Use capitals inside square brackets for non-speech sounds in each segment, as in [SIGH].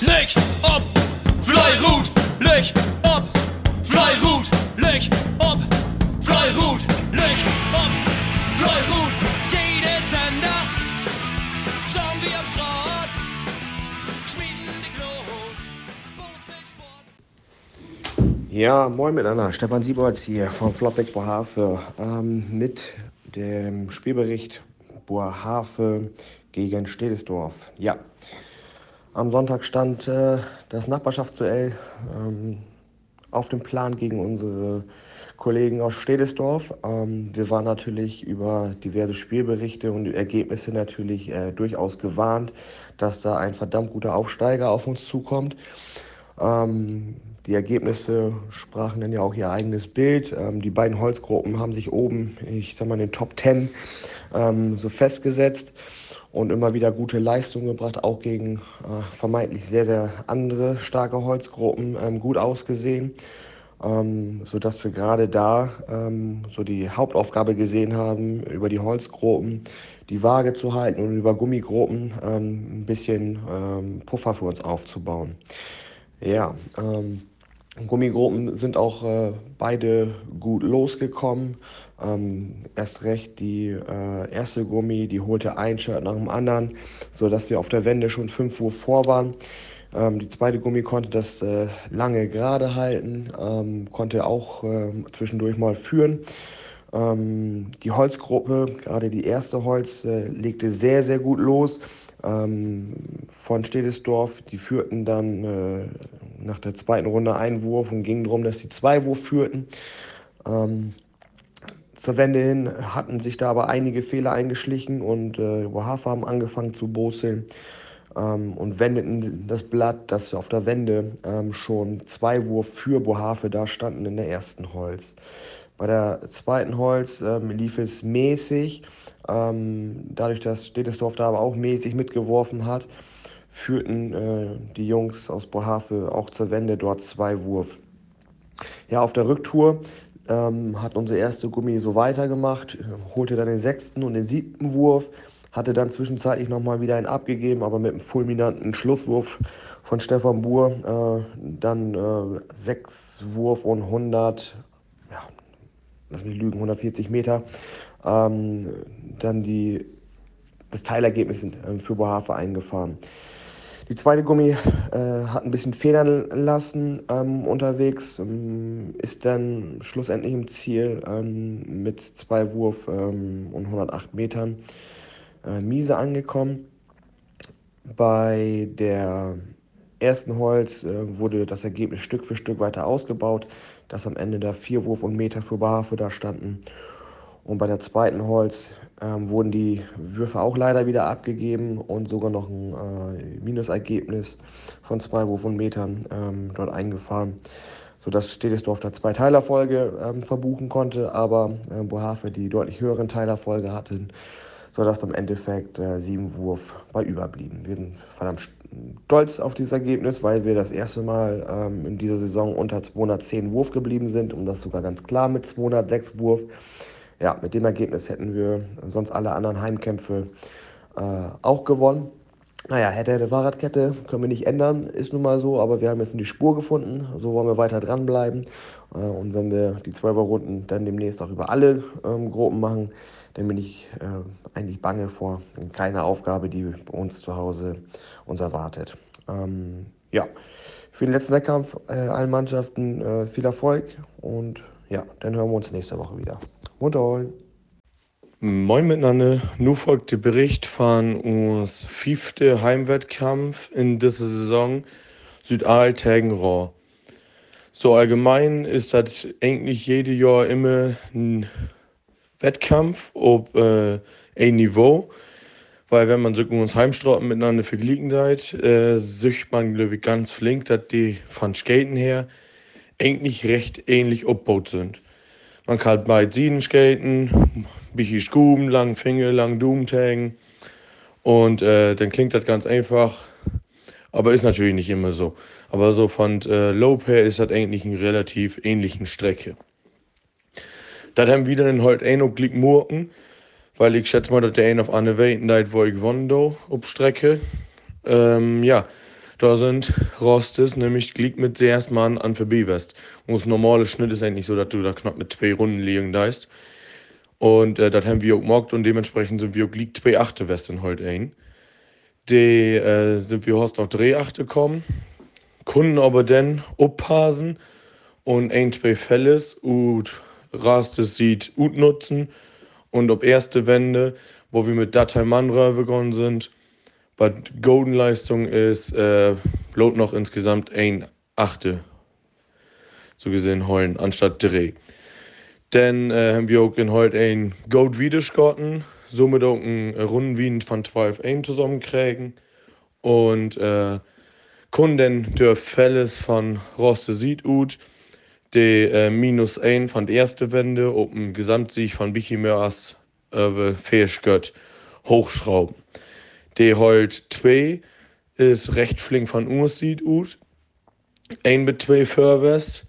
Licht ob, Fleirut, Licht ob, Fleirut, Licht ob, Fleirut, Licht ob, Fleirut. Jede Sender, schauen wir am Schrott, schmieden die Glut. Ja, moin miteinander. Stefan Sieberts hier vom Flopback Bohave ähm, mit dem Spielbericht Bohave gegen Stedesdorf. Ja, am Sonntag stand äh, das Nachbarschaftsduell ähm, auf dem Plan gegen unsere Kollegen aus Stedesdorf. Ähm, wir waren natürlich über diverse Spielberichte und Ergebnisse natürlich äh, durchaus gewarnt, dass da ein verdammt guter Aufsteiger auf uns zukommt. Ähm, die Ergebnisse sprachen dann ja auch ihr eigenes Bild. Ähm, die beiden Holzgruppen haben sich oben, ich sag mal, in den Top Ten ähm, so festgesetzt und immer wieder gute Leistungen gebracht, auch gegen äh, vermeintlich sehr, sehr andere starke Holzgruppen ähm, gut ausgesehen, ähm, sodass wir gerade da ähm, so die Hauptaufgabe gesehen haben, über die Holzgruppen die Waage zu halten und über Gummigruppen ähm, ein bisschen ähm, Puffer für uns aufzubauen. Ja, ähm, Gummigruppen sind auch äh, beide gut losgekommen. Ähm, erst recht die äh, erste Gummi, die holte ein Shirt nach dem anderen, sodass wir auf der Wende schon 5 Uhr vor waren. Ähm, die zweite Gummi konnte das äh, lange gerade halten, ähm, konnte auch äh, zwischendurch mal führen. Ähm, die Holzgruppe, gerade die erste Holz, äh, legte sehr, sehr gut los ähm, von Stedesdorf. Die führten dann äh, nach der zweiten Runde Einwurf und ging darum, dass die Zweiwurf führten. Ähm, zur Wende hin hatten sich da aber einige Fehler eingeschlichen und äh, Wahafa haben angefangen zu boseln ähm, und wendeten das Blatt, das auf der Wende ähm, schon zwei Wurf für Bohave da standen in der ersten Holz. Bei der zweiten Holz ähm, lief es mäßig, ähm, dadurch, dass Stedesdorf da aber auch mäßig mitgeworfen hat, führten äh, die Jungs aus Bohave auch zur Wende dort zwei Wurf. Ja, auf der Rücktour ähm, hat unsere erste Gummi so weitergemacht, holte dann den sechsten und den siebten Wurf, hatte dann zwischenzeitlich nochmal wieder einen abgegeben, aber mit einem fulminanten Schlusswurf von Stefan Buhr, äh, dann äh, sechs Wurf und 100, ja, lass mich lügen, 140 Meter, ähm, dann die, das Teilergebnis äh, für Bohave eingefahren. Die zweite Gummi äh, hat ein bisschen federn lassen ähm, unterwegs, ähm, ist dann schlussendlich im Ziel ähm, mit zwei Wurf ähm, und 108 Metern äh, miese angekommen. Bei der ersten Holz äh, wurde das Ergebnis Stück für Stück weiter ausgebaut, dass am Ende da vier Wurf und Meter für Behafe da standen. Und bei der zweiten Holz ähm, wurden die Würfe auch leider wieder abgegeben und sogar noch ein äh, Minusergebnis von zwei Wurf und Metern ähm, dort eingefahren, sodass Stedesdorf da zwei Teilerfolge ähm, verbuchen konnte, aber äh, Bohave die deutlich höheren Teilerfolge hatten, sodass am Endeffekt äh, sieben Wurf bei überblieben. Wir sind verdammt stolz auf dieses Ergebnis, weil wir das erste Mal ähm, in dieser Saison unter 210 Wurf geblieben sind und das sogar ganz klar mit 206 Wurf ja, mit dem Ergebnis hätten wir sonst alle anderen Heimkämpfe äh, auch gewonnen. Naja, hätte, hätte, Fahrradkette, können wir nicht ändern, ist nun mal so, aber wir haben jetzt die Spur gefunden, so wollen wir weiter dranbleiben. Äh, und wenn wir die 12er Runden dann demnächst auch über alle ähm, Gruppen machen, dann bin ich äh, eigentlich bange vor keiner Aufgabe, die uns zu Hause uns erwartet. Ähm, ja, für den letzten Wettkampf äh, allen Mannschaften äh, viel Erfolg und ja, dann hören wir uns nächste Woche wieder. Moin. Moin miteinander. Nun folgt der Bericht von uns fünfte Heimwettkampf in dieser Saison Südaal gegen Raw. So allgemein ist das eigentlich jedes Jahr immer ein Wettkampf auf äh, ein Niveau. Weil wenn man so uns Heimstraßen miteinander verglichen hat, äh, sieht man, glaube ich, ganz flink, dass die von Skaten her eigentlich recht ähnlich aufgebaut sind. Man kann bei Sieden skaten, bisschen Schuben, lang Finger, lang Doomtagen. Und äh, dann klingt das ganz einfach, aber ist natürlich nicht immer so. Aber so von äh, Lope her ist das eigentlich eine relativ ähnliche Strecke. Das haben wir dann halt ein auf Glick Murken, weil ich schätze mal, dass der ein auf eine Weiten wo ich gewonnen do, auf Strecke. Ähm, ja, Da sind Rostes nämlich glied mit der ersten Mal an für B-West. Und das normale Schnitt ist eigentlich so, dass du da knapp mit zwei Runden liegen daist. Und äh, das haben wir auch gemacht und dementsprechend sind wir auch glied zwei Achte Westen heute ein. Die äh, sind wir hast noch drei Achte gekommen, Kunden aber dann abpassen und ein, zwei Fälles und Rastes sieht gut nutzen und ob erste Wende, wo wir mit Datei Manra begonnen sind, bei Golden-Leistung ist äh, Lot noch insgesamt ein Achte so gesehen heulen, anstatt drei. Dann äh, haben wir auch in heute ein Gold wiedergeschgotten, somit auch ein Rundenwien von 12 ein zusammenkriegen und äh, Kunden der Fälles von Roste Südut, die äh, minus 1 von der ersten Wende, ob ein Gesamtsieg von Bichimörs äh, Fähigkeit hochschrauben. Die halt 2 ist recht flink von uns Südut, ein mit 2 Förwest,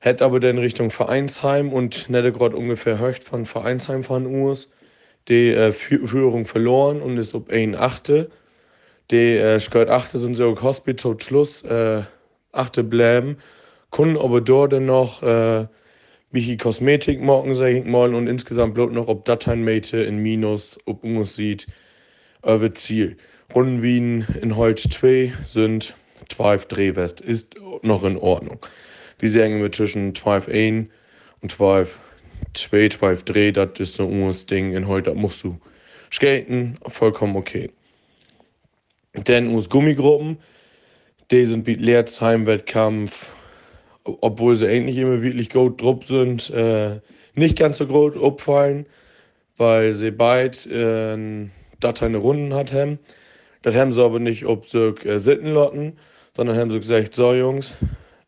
hat aber dann Richtung Vereinsheim und nicht gerade ungefähr höcht von Vereinsheim von uns die äh, Führung verloren und ist ob ein Achte. Die äh, gehört Achte sind so Hospital Schluss, äh, Achte bleiben. Können aber dort noch äh, wie Kosmetik machen, sag ich mal, und insgesamt bloß noch ob Dateinmate in Minus, ob uns sieht, über Ziel. Runden Wien in Holz 2 sind 12 Drehwest, ist noch in Ordnung. Wir sagen wir zwischen 12 1 und 12 2, 12 3, das ist so ein Ding in heute, musst du skaten, vollkommen okay. Dann uns Gummigruppen, die sind wie Leerzheim-Wettkampf, obwohl sie eigentlich immer wirklich gut drauf sind, äh, nicht ganz so groß abfallen, weil sie beide äh, Dateien Runden hatten. Das haben sie aber nicht ob sie äh, Sittenlotten, sondern haben sie gesagt, so Jungs,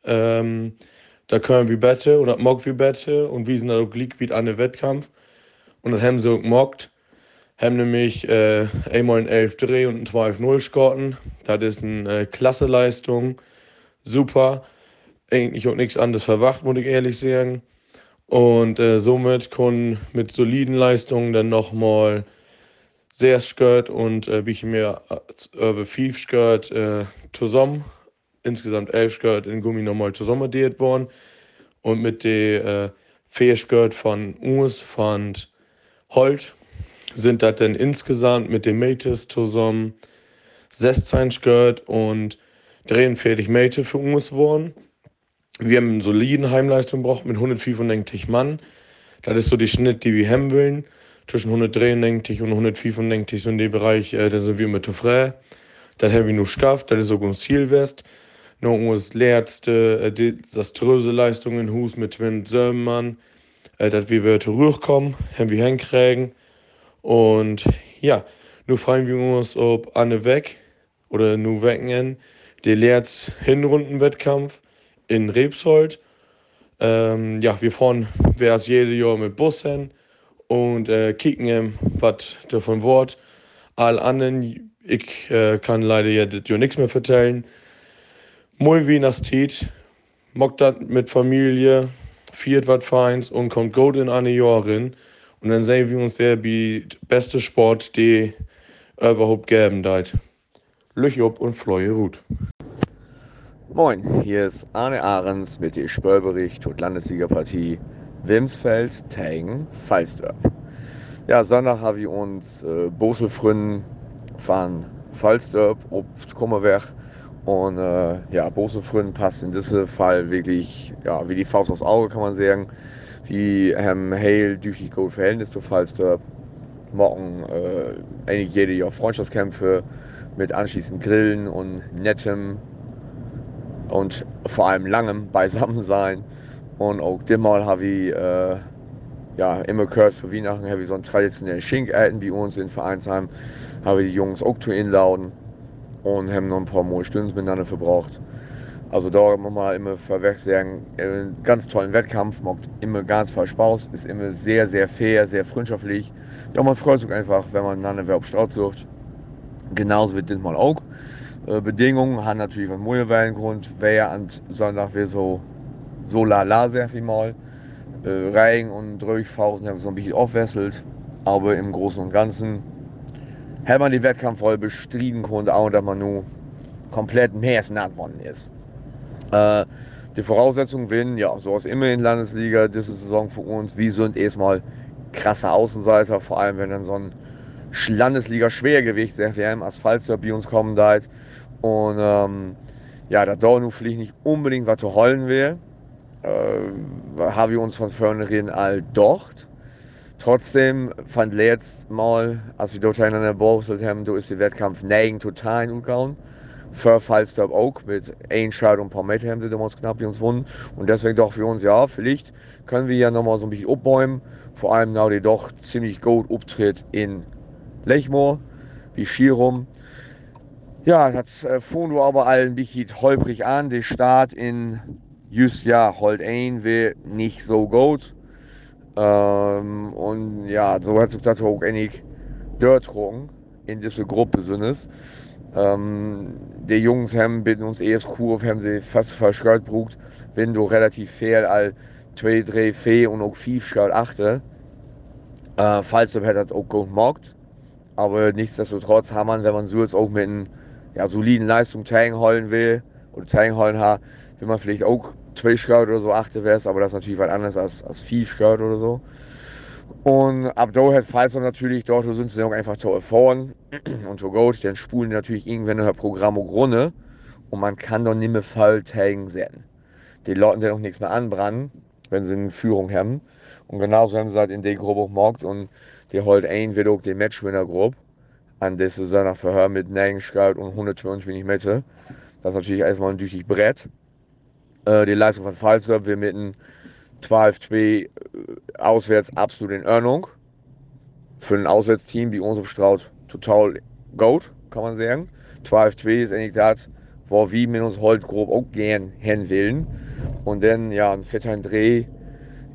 ähm, da können wir bette das mag wir bette und wir sind da auch glick wie an den Wettkampf. Und das haben sie auch gemockt. Haben nämlich äh, einmal ein 11 Dreh und ein 12-0 Skotten. Das ist eine äh, klasse Leistung. Super. Eigentlich auch nichts anderes verwacht, muss ich ehrlich sagen. Und äh, somit können mit soliden Leistungen dann nochmal sehr Skirt und äh, wie ich mir über 5 Skirt äh, zusammen insgesamt elf Skirt in Gummi nochmal zusammenaddiert worden. Und mit der äh, Fähigkeit von uns, von Holt, sind das dann insgesamt mit dem Mates zusammen 16 Skirt und 43 Mate für uns geworden. Wir haben eine soliden Heimleistung gebraucht mit 195 Mann. Das ist so die Schnitt, die wir haben wollen. Zwischen 193 und 195 so in dem Bereich, äh, da sind wir mit frei. Das haben wir nur geschafft, das ist auch unser Ziel west noch uns letzte äh, desaströse Leistung in Hus mit Twin Sömmann, äh, dass wir wieder zurückkommen, haben wir hinkriegen. Und ja, nun freuen wir uns ob Anne weg oder nu wecken der letzte Hinrundenwettkampf in Rebsold. Ähm, ja, wir fahren wer es jedes Jahr mit Bus hin und äh, kicken, was davon Wort. All anderen, ich äh, kann leider ja, nichts mehr vertellen. Mooi wie das Tiet, mockt das mit Familie, viert was Feins und kommt gut in eine Jahrin. Und dann sehen wir uns, wer die beste Sport, die überhaupt geben deit. Lüch ob und Fleue Ruth. Moin, hier ist Arne Ahrens mit dem Spörbericht und Landessiegerpartie Wimsfeld, Tegen, Falsterb. Ja, Sonntag haben wir uns äh, Boselfrünnen von Falsterb, ob Kummerwerk und äh, ja, Bosefrün passt in diesem Fall wirklich ja, wie die Faust aufs Auge, kann man sagen. Wie haben Hale durch gut Verhältnis zu Falsterb. Morgen äh, eigentlich jede Jahr Freundschaftskämpfe mit anschließend Grillen und nettem und vor allem langem Beisammensein. Und auch diesmal habe ich äh, ja, immer gehört, für Weihnachten habe ich so ein traditionelles Schinkelten bei uns in Vereinsheim. Habe die Jungs auch zu lauten und haben noch ein paar Mal Stunden miteinander verbracht. Also da muss man immer vorweg sagen, einen ganz tollen Wettkampf, macht immer ganz viel Spaß, ist immer sehr, sehr fair, sehr freundschaftlich. Ja, man freut sich einfach, wenn man einander auf Straut sucht. Genauso wird das mal auch. Äh, Bedingungen haben natürlich einen Grund, wer an Sonntag wir so, so lala sehr viel mal. Äh, Regen und Durchfausen haben so ein bisschen aufwesselt, aber im Großen und Ganzen hat man die Wettkampfrolle bestriden konnte, auch dass man nur komplett nass worden ist. Äh, die Voraussetzungen werden, ja, sowas immer in Landesliga, diese Saison für uns. Wir sind erstmal krasse Außenseiter, vor allem wenn dann so ein Landesliga-Schwergewicht, sehr viel im Asphalt bei uns kommen da. Und ähm, ja, da da nun vielleicht nicht unbedingt was zu holen will, äh, haben wir uns von vornherein all dort. Trotzdem fand letztes Mal, als wir dort einander gebostet haben, da ist der Wettkampf neigen total umgegangen. Für Fallstab auch mit ein und ein paar Meter haben sie damals knapp die uns gewonnen. Und deswegen doch für uns, ja, vielleicht können wir ja nochmal so ein bisschen abbäumen. Vor allem, now die doch ziemlich gut auftritt in Lechmoor, wie Schirum. Ja, das äh, fuhren wir aber allen ein bisschen holprig an. Der Start in just ja, Holt ein wäre nicht so gut. Ähm, und ja, so hat sich das auch einig durchgetragen in diese Gruppe sinnes. Ähm, die Jungs haben mit uns ESQ auf haben sie fast verschört brucht, wenn du relativ fair all zwei, drei, vier und auch fünf schaut achte. Äh, falls du hättet auch gut gemacht. Aber nichtsdestotrotz haben wir, wenn man so jetzt auch mit einer ja, soliden Leistung teilen holen will oder teilen holen hat, will man vielleicht auch zwei Scout oder so achte wärst, aber das ist natürlich was anderes als, als fünf Scout oder so. Und ab da hat Pfizer natürlich dort sind sie auch einfach zu erfahren [CLEARS THROAT] und zu gut, dann spulen die natürlich irgendwann ein Programm runter und man kann doch nicht mehr voll Tagen sehen. Die Leute dann auch nichts mehr anbrennen, wenn sie eine Führung haben. Und genauso haben sie halt in der Gruppe gemacht und die holt ein wird auch die Matchwinner-Gruppe an der Saison nach Verhör mit 9 Scout und 120 mm. Das ist natürlich erstmal ein tüchtig Brett. Äh, die Leistung von Falster, wir mit einem 12-2 äh, auswärts absolut in Ordnung. Für ein Auswärtsteam wie uns Straut total gut, kann man sagen. 12-2 ist eigentlich das, wo wir mit uns heute grob auch gern hin wollen. Und dann, ja, ein fetter Dreh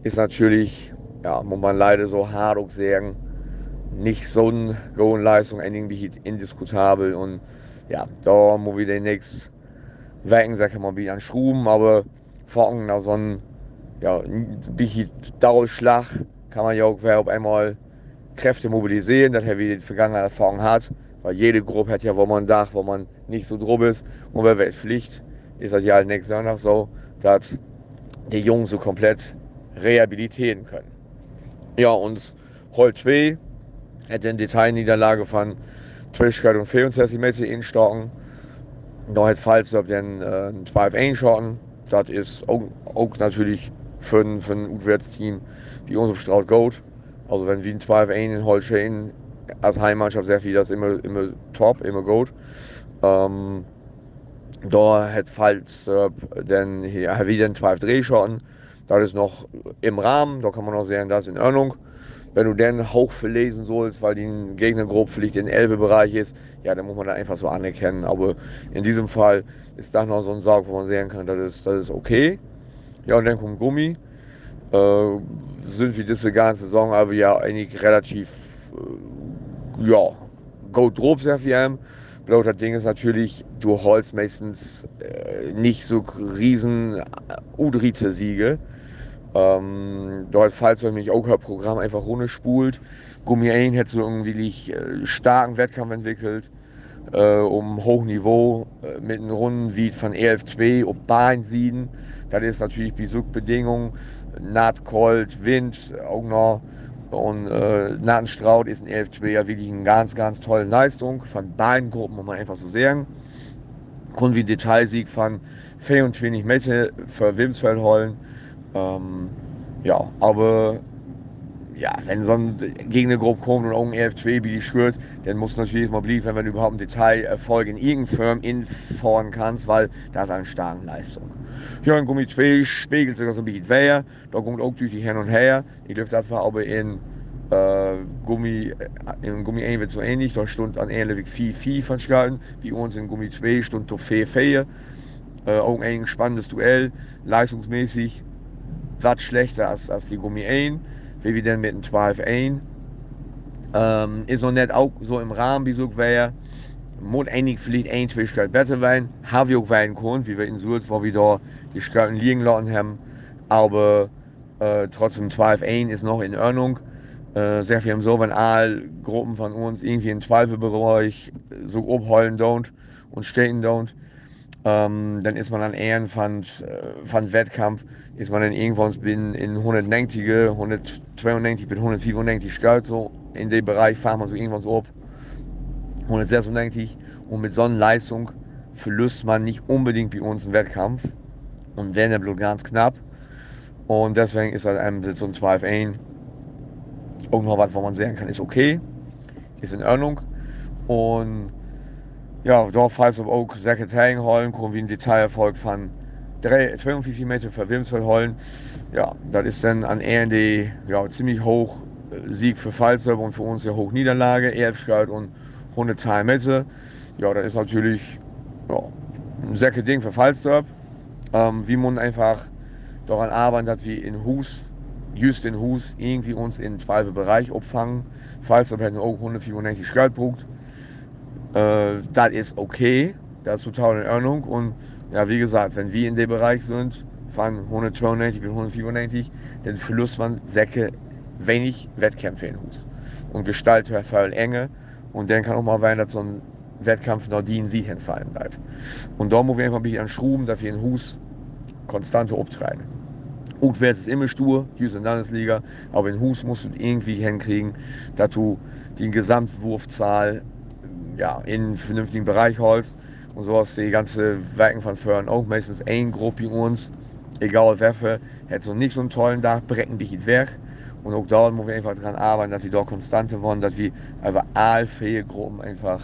ist natürlich, ja, muss man leider so hart auch sagen, nicht so eine gute Leistung, irgendwie indiskutabel. Und ja, da muss wir demnächst wecken, sag ich mal, wie an Schruben, aber vor allem so ein ja, ein Dauerschlag kann man ja auch auf einmal Kräfte mobilisieren, das er wie die vergangene Erfahrung hat. Weil jede Gruppe hat ja, wo man Dach, wo man nicht so drüber ist. Und wer wird Pflicht, ist das ja halt nächstes Jahr noch so, dass die Jungs so komplett rehabilitieren können. Ja, und Holt 2 hat den Detailniederlage von Twitchkeit und 24 cm in Stocken. Da hat Falls auf den äh, 12 schotten Das ist auch, auch natürlich für ein, für ein Utwärtsteam wie unser Straut Gold. Also wenn wir ein 12 in Holstein als Heimmannschaft sehr viel, das immer, immer top, immer gut. Ähm, da hat Falls äh, dann hier wieder ein 12 Drehschotten. Das ist noch im Rahmen, da kann man auch sehen, das ist in Ordnung. Wenn du dann Hauch verlesen sollst, weil die Gegner grob vielleicht in Elbe-Bereich ist, ja, dann muss man das einfach so anerkennen. Aber in diesem Fall ist da noch so ein Sarg, wo man sehen kann, das ist, das ist okay. Ja, und dann kommt Gummi. Äh, sind wir diese ganze Saison aber ja eigentlich relativ, äh, ja, gut drauf sehr viel. Bloß das Ding ist natürlich, du holst meistens äh, nicht so riesen äh, Udrite-Siege. Ähm, dort falls du nämlich auch Programm einfach spult. Gummi 1 hat so irgendwie äh, starken Wettkampf entwickelt, äh, um Hochniveau äh, mit einem Runden wie von 11-2 auf Bahn sieden. Das ist natürlich Besuchbedingungen, naht kalt, Wind, auch noch. Und äh, Nattenstraut ist ein 11-2 ja wirklich eine ganz, ganz tolle Leistung von beiden Gruppen, muss man einfach so sagen. Grund wie Detailsieg von 24 Meter für Wilmsfeld holen. Ähm, ja, aber ja, wenn so ein Gegnergruppe kommt und irgendein EF2 wie die schwört, dann muss natürlich mal blieben, wenn man überhaupt ein Detailerfolg in irgendeiner Firma infahren kannst, weil das ist eine starke Leistung. Ja, in Gummi 2 spiegelt sich das ein bisschen quer, da kommt auch durch die hin und her. Ich glaube, das war aber in äh, Gummi, äh, in Gummi 1 wird so ähnlich, da stund an ähnlich 4-4 von Schalten, wie uns in Gummi 2 stund 4-4. Äh, auch ein spannendes Duell, leistungsmäßig was schlechter als, als die Gummi 1, wie wir denn mit dem 12 1. Ähm, ist noch nicht auch so im Rahmen, wie so wäre. Muss eigentlich vielleicht ein, zwei Stück besser sein. Haben wir auch weinen können, wie wir in Sulz, wo wir da die Stärken liegen lassen haben. Aber äh, trotzdem 12 1 ist noch in Ordnung. Äh, sehr viel so, wenn alle Gruppen von uns irgendwie im 12 Bereich so abholen don't und stehen don't, Ähm, dann ist man an Ehren von, äh, Wettkampf, ist man dann irgendwann bin in 190, 192 bis 194 Scout, so in dem Bereich fahren wir so irgendwann so ab. 196 und mit so einer verlust man nicht unbedingt bei uns einen Wettkampf und wenn der Blut ganz knapp. Und deswegen ist halt ein so ein 12-1 auch noch was, wo man sagen kann, ist okay, ist in Ordnung. Und ja, falls wir auch Sekretärin holen, kommen wie ein Detailerfolg von 52 Meter für Wilmsfeld holen. Ja, das ist dann an RND ja, ziemlich hoch äh, Sieg für Pfalzer und für uns ja hoch Niederlage, EF und 100 Teilmeter. Ja, das ist natürlich ja, ein sehr Ding für Pfalzer. Ähm, wie man einfach daran arbeiten, dass wir in Hus, just in Hus, irgendwie uns in den Bereich abfangen. Pfalzer hätten auch 194 Geld braucht. Äh, das ist okay, das ist total in Ordnung. Und ja, wie gesagt, wenn wir in dem Bereich sind, von 192 bis 194, dann verlust man Säcke wenig Wettkämpfe in Hus. Und Gestalt wäre voll enge. Und dann kann auch mal sein, dass so ein Wettkampf noch die in sie hinfallen bleibt. Und da muss wir einfach ein bisschen an Schruben, dass wir in Hus konstante abtreiben. Wird es immer stur, hier ist in Landesliga, aber in Hus musst du irgendwie hinkriegen, dass du die Gesamtwurfzahl ja, in einen vernünftigen Bereich holst. Und so hast die ganze Werken von Föhren auch meistens ein Gruppe uns, egal welche, hat so nicht so einen tollen Tag, brechen dich weg. Und auch da müssen wir einfach daran arbeiten, dass wir da konstante wollen, dass wir einfach alle vier Gruppen einfach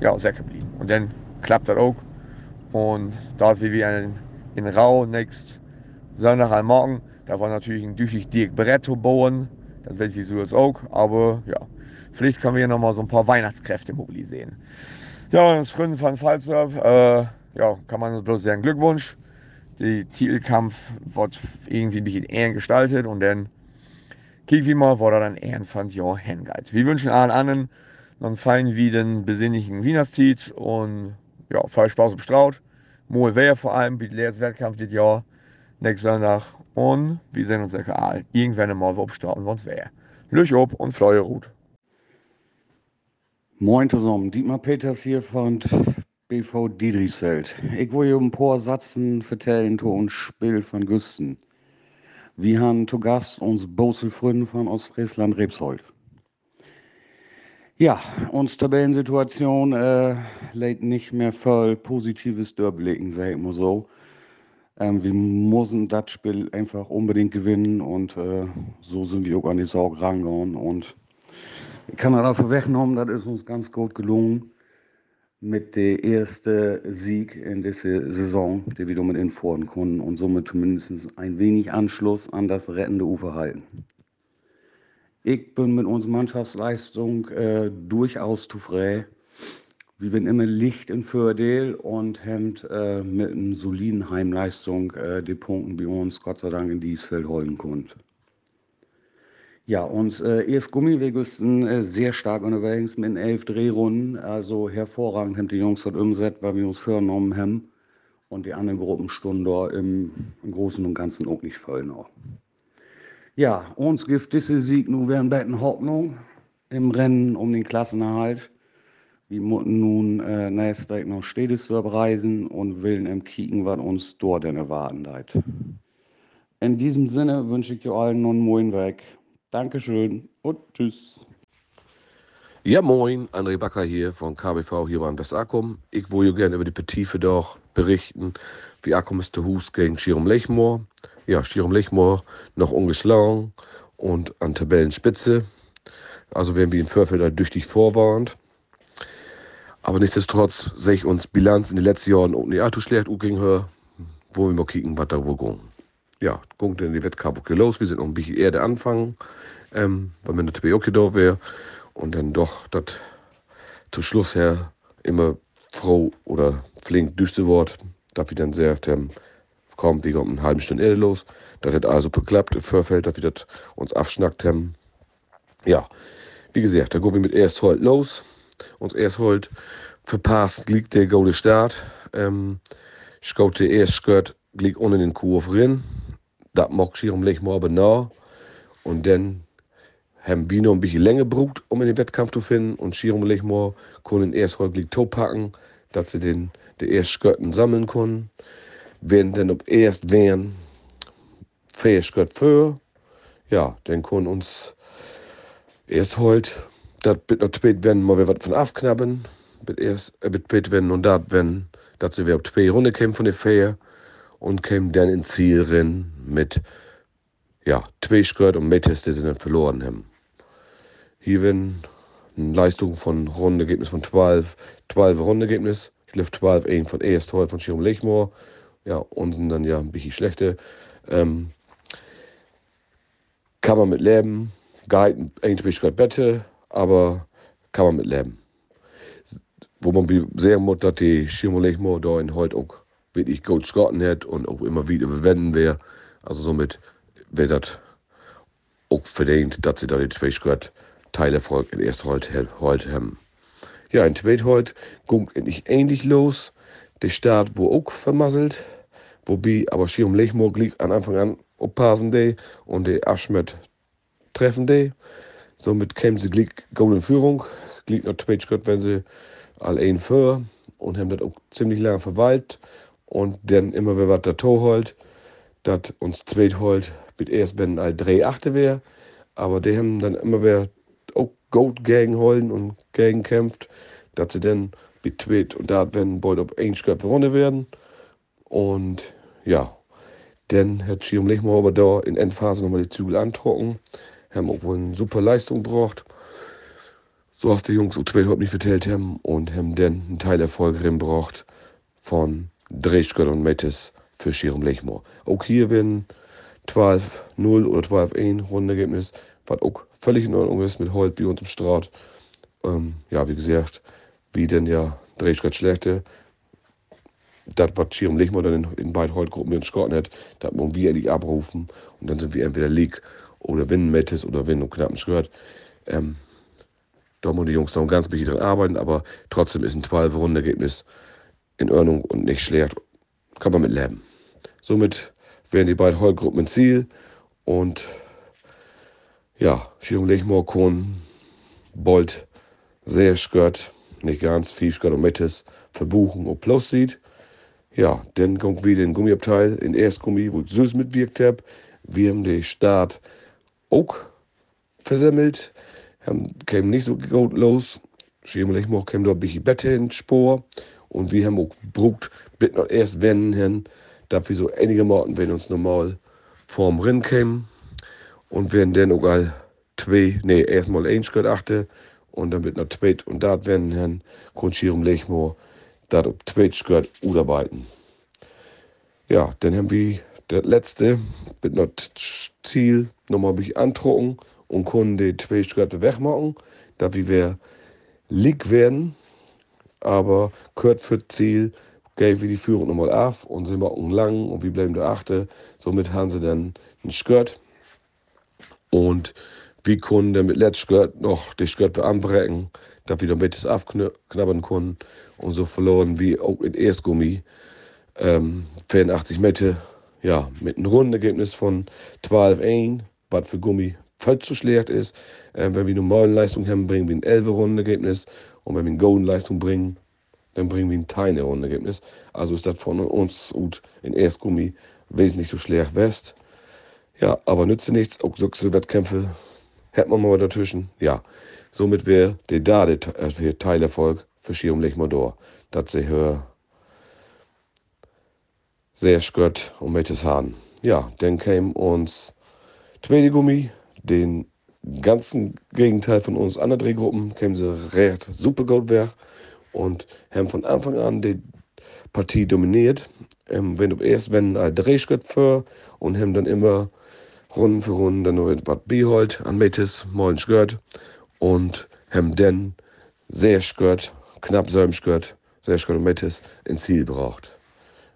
ja, sicher bleiben. Und dann klappt das auch. Und dort wie wir in, in Rau nächst Sonntag am Morgen, da war natürlich ein düchtig Dirk Bretto bauen. Das wird wie so jetzt auch. Aber ja, vielleicht können wir hier nochmal so ein paar Weihnachtskräfte mobilisieren. Ja, das Gründen von Fallsurf, äh, ja, kann man bloß sagen, Glückwunsch. Der Titelkampf wird irgendwie ein bisschen eher gestaltet und dann kicken wir mal, wo er dann Ehrenfand ja hingeht. Wir wünschen allen anderen dann fein wie den besinnlichen Wienerszieht und ja, viel Spaß im Straut. Moe wer vor allem, bietet leeres Wettkampf dieses Jahr, nächsten Sonntag. Und wir sehen uns sicher irgendwann einmal wo starten, wenn es wäre. Lüch ob und Fleuer Ruth. Moin zusammen, Dietmar Peters hier von BV Diedrichsfeld. Ich will hier ein paar Satzen vertellen zu uns Spiel von Güsten. Wir haben zu Gast uns Boselfründen von Ostfriesland Rebsold. Ja, uns Tabellensituation äh, lädt nicht mehr voll positives Durchblicken, sag ich mal so. Ähm, wir müssen das Spiel einfach unbedingt gewinnen und äh, so sind wir auch an die Sorge rangegangen. Und ich kann dafür wegnehmen, das ist uns ganz gut gelungen mit dem ersten Sieg in dieser Saison, den wir damit infordern konnten und somit zumindest ein wenig Anschluss an das rettende Ufer halten. Ich bin mit unserer Mannschaftsleistung äh, durchaus zufrieden. Wir sind immer Licht in Fördel und haben äh, mit einer soliden Heimleistung äh, die Punkte bei uns Gott sei Dank in dieses Feld holen konnten. Ja, und äh, erst Gummiweg ist äh, sehr stark unterwegs mit elf Drehrunden. Also hervorragend haben die Jungs das umgesetzt, weil wir uns vorgenommen haben. Und die anderen Gruppen stunden da im, im Großen und Ganzen auch nicht voll noch. Ja, uns gibt diese Sieg nun während beiden Hoffnung im Rennen um den Klassenerhalt. Wir mussten nun äh, nächstes noch Städtesdorf reisen und willen im Kicken, was uns dort denn erwarten hat. In diesem Sinne wünsche ich euch allen noch einen Weg. Dankeschön und tschüss. Ja, moin, André Backer hier von KBV hier beim Westakum. Ich wollte gerne über die Petite doch berichten, wie Akkum ist der Hus gegen Schirum Lechmoor ja, Stirum Lechmoor noch ungeschlagen und an Tabellenspitze. Also werden wir in Förfelder düchtig vorwarnt. Aber nichtsdestotrotz sehe ich uns Bilanz in den letzten Jahren auch nicht allzu schlecht gegen her. Wo wir mal kicken, was da wohl gehen. Ja, guckt in die Wettkampf okay los. Wir sind noch ein bisschen eher der Anfang, ähm, weil wir natürlich auch da wäre. Und dann doch das zum Schluss her immer froh oder flink düste Wort, darf ich dann sehr ähm, kommt, wir kommen eine halbe Stunde eher los. Das hat also geklappt im Vorfeld, dass wir das uns abschnackt haben. Ja, wie gesagt, da gehen wir mit erst los. Uns erst verpasst liegt der Golde Start. Ähm, schaut der erste Skirt liegt unten in den Kurve rein. Das mag ich um morgen nach. Und dann haben wir noch ein bisschen länger gebraucht, um in den Wettkampf zu finden. Und Schirum Lechmor können erst heute liegt packen. dass sie den, die ersten sammeln können. Wenn dann ob erst wären, fähig Gott für, ja, dann können uns erst heute, das wird noch spät werden, mal wir was von aufknappen, wird erst, äh, wird spät werden und das wenn, dass sie wir auf zwei Runde kämen von der Fähre und kämen dann ins Ziel rein mit, ja, Skirt und Mettes, die sie dann verloren haben. Hier werden eine Leistung von Rundenergebnis von 12, 12 Rundenergebnis. Ich glaube 12, ein von erst heute von Schirum Lechmoor. Ja, und dann ja ein bisschen schlechte. Ähm, kann man mit leben. Gehalten eigentlich gerade Bette, aber kann man mit leben. Wo man sehen muss, dass die Schirum Lechmoor da in heute auch wirklich gut Schotten hat und auch immer wieder verwenden wäre. Also somit wäre das auch verdient, dass sie da die Zwischengott Teilerfolg in erst heute, heute haben. Ja, in zweit heute geht endlich ähnlich los. Der Start wo auch vermasselt. Wobei aber Schirm Lechmorg liegt an Anfang an aufpassen de und der Aschmet treffen de. Somit kämen sie gleich golden Führung. Glied noch zweit wenn sie all ein für und haben das auch ziemlich lange verwaltet. Und dann immer, wenn der Tor holt, das uns zweit holt, wird erst, wenn all drei Achte wäre. Aber die haben dann immer wer auch gut gegen holen und gegen kämpft, dass sie dann mit zweit und da werden bald auf ein Schritt Runde werden. Und ja, dann hat Lechmer aber da in Endphase nochmal die Zügel antrocken. Haben auch wohl eine super Leistung gebracht. So hast die Jungs auch zweit überhaupt nicht vertellt haben und haben dann einen Teil Erfolg gebracht von Dreschgott und Mettes für Schirm Lechmoor. Auch hier werden 12-0 oder 12-1 Rundenergebnis, was auch völlig in Ordnung ist mit Holt bei uns im Straat. Ähm, ja, wie gesagt, wie denn ja Dreschgott schlechte, das, was Schirm Lechmoor dann in, in beiden Holtgruppen mit uns hat, das wollen wir endlich abrufen und dann sind wir entweder League oder Winnen Mettes oder Winnen und knappen Skirt. Ähm, da müssen die Jungs noch ein ganz bisschen dran arbeiten, aber trotzdem ist ein 12-Rundenergebnis in Ordnung und nicht schlecht. Kann man mit leben. Somit wären die beiden Heulgruppen ein Ziel und ja, Schirm Lechmoor kon Bolt sehr skört, nicht ganz viel skört und Mettes verbuchen und plus sieht. Ja, dann kommt wieder ein Gummiabteil in Erstgummi, wo ich süß mitwirkt habe. Wir haben den Start auch versemmelt, haben, kämen nicht so gut los. Schirm Lechmoor käme dort ein bisschen Bett hin, Spur. Und wir haben auch gebraucht, bitte noch erst wenden hin, dass wir so einige Morten, wenn uns normal vorm Rennen kämen. Und werden dann auch all zwei, nee, erstmal ein Schritt achte und dann wird noch zwei und da werden hin, Konschirm Lechmoor, da auf zwei Schritt arbeiten. Ja, dann haben wir das letzte, mit noch Ziel, nochmal ein bisschen andrucken und können die zwei Schritte wegmachen, da wir lieg werden aber gehört für Ziel, gave wir die Führung nochmal auf und sind wir lang und wir bleiben der Achte. Somit haben sie dann ein Skirt und wir können dann mit letztem Skirt noch die Skirt anbrechen, dass wir damit das aufknabbern können und so verloren wie auch in Erstgummi ähm, 84 Meter, ja, mit einem Rundenergebnis von 12-1, was für Gummi voll zu schlecht ist. Ähm, wenn wir normale Leistung haben, bringen wir ein 11 Rundenergebnis und wenn wir eine Golden-Leistung bringen, dann bringen wir ein tiny Rundenergebnis. Also ist das von uns gut in Erstgummi wesentlich zu schlecht west. Ja, aber nütze nichts. Auch solche Wettkämpfe hätte man mal dazwischen. Ja, somit wäre der da der äh, Teilerfolg für Ski um Lechmodor. Das sie hör sehr skört und mit es haben. Ja, dann kam uns zweite Gummi, den ganzen Gegenteil von uns anderen Drehgruppen kämen sie recht super gut weg und haben von Anfang an die Partie dominiert. Ähm, wenn du erst wenn ein Drehschritt für und haben dann immer Runden für Runden dann noch etwas beholt an Metis, mal Skirt und haben dann sehr Skirt, knapp selben Skirt, sehr Skirt und Metis ins Ziel gebracht.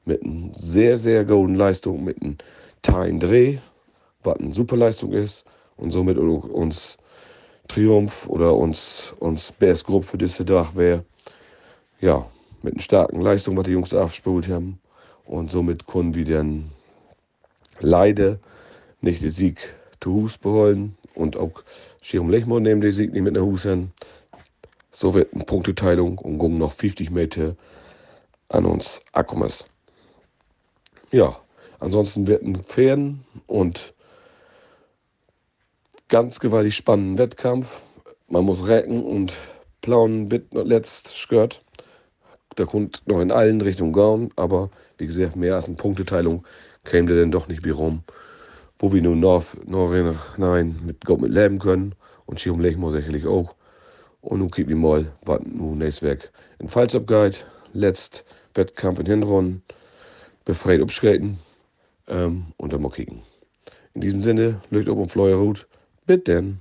Mit einer sehr, sehr guten Leistung, mit einem teilen Dreh, was eine super Leistung ist und somit uns Triumph oder uns, uns Best Group für diese Tag wäre. Ja, mit einer starken Leistung, was die Jungs da aufgespielt haben. Und somit konnten wir dann leider nicht den Sieg zu Hus beholen und auch Schirum Lechmond nehmen den Sieg nicht mit nach Hus hin. So wird eine Punkteteilung und gingen noch 50 Meter an uns ankommen. Ja, ansonsten wird ein Pferden und ganz gewaltig spannenden Wettkampf. Man muss recken und planen mit letzt Skirt. Da kommt noch in allen Richtungen gauen, aber wie gesagt, mehr als eine Punkteteilung käme der dann doch nicht mehr rum. Wo wir nun noch, noch nein, mit Gott mit leben können und Schirm Lechmo sicherlich auch. Und nun kicken wir mal, was nun nächstes Weg in abgeht. Letzt Wettkampf in Hinrunden, befreit abschreiten ähm, und dann mal kicken. In diesem Sinne, Leucht auf und Fleuerhut. Denn.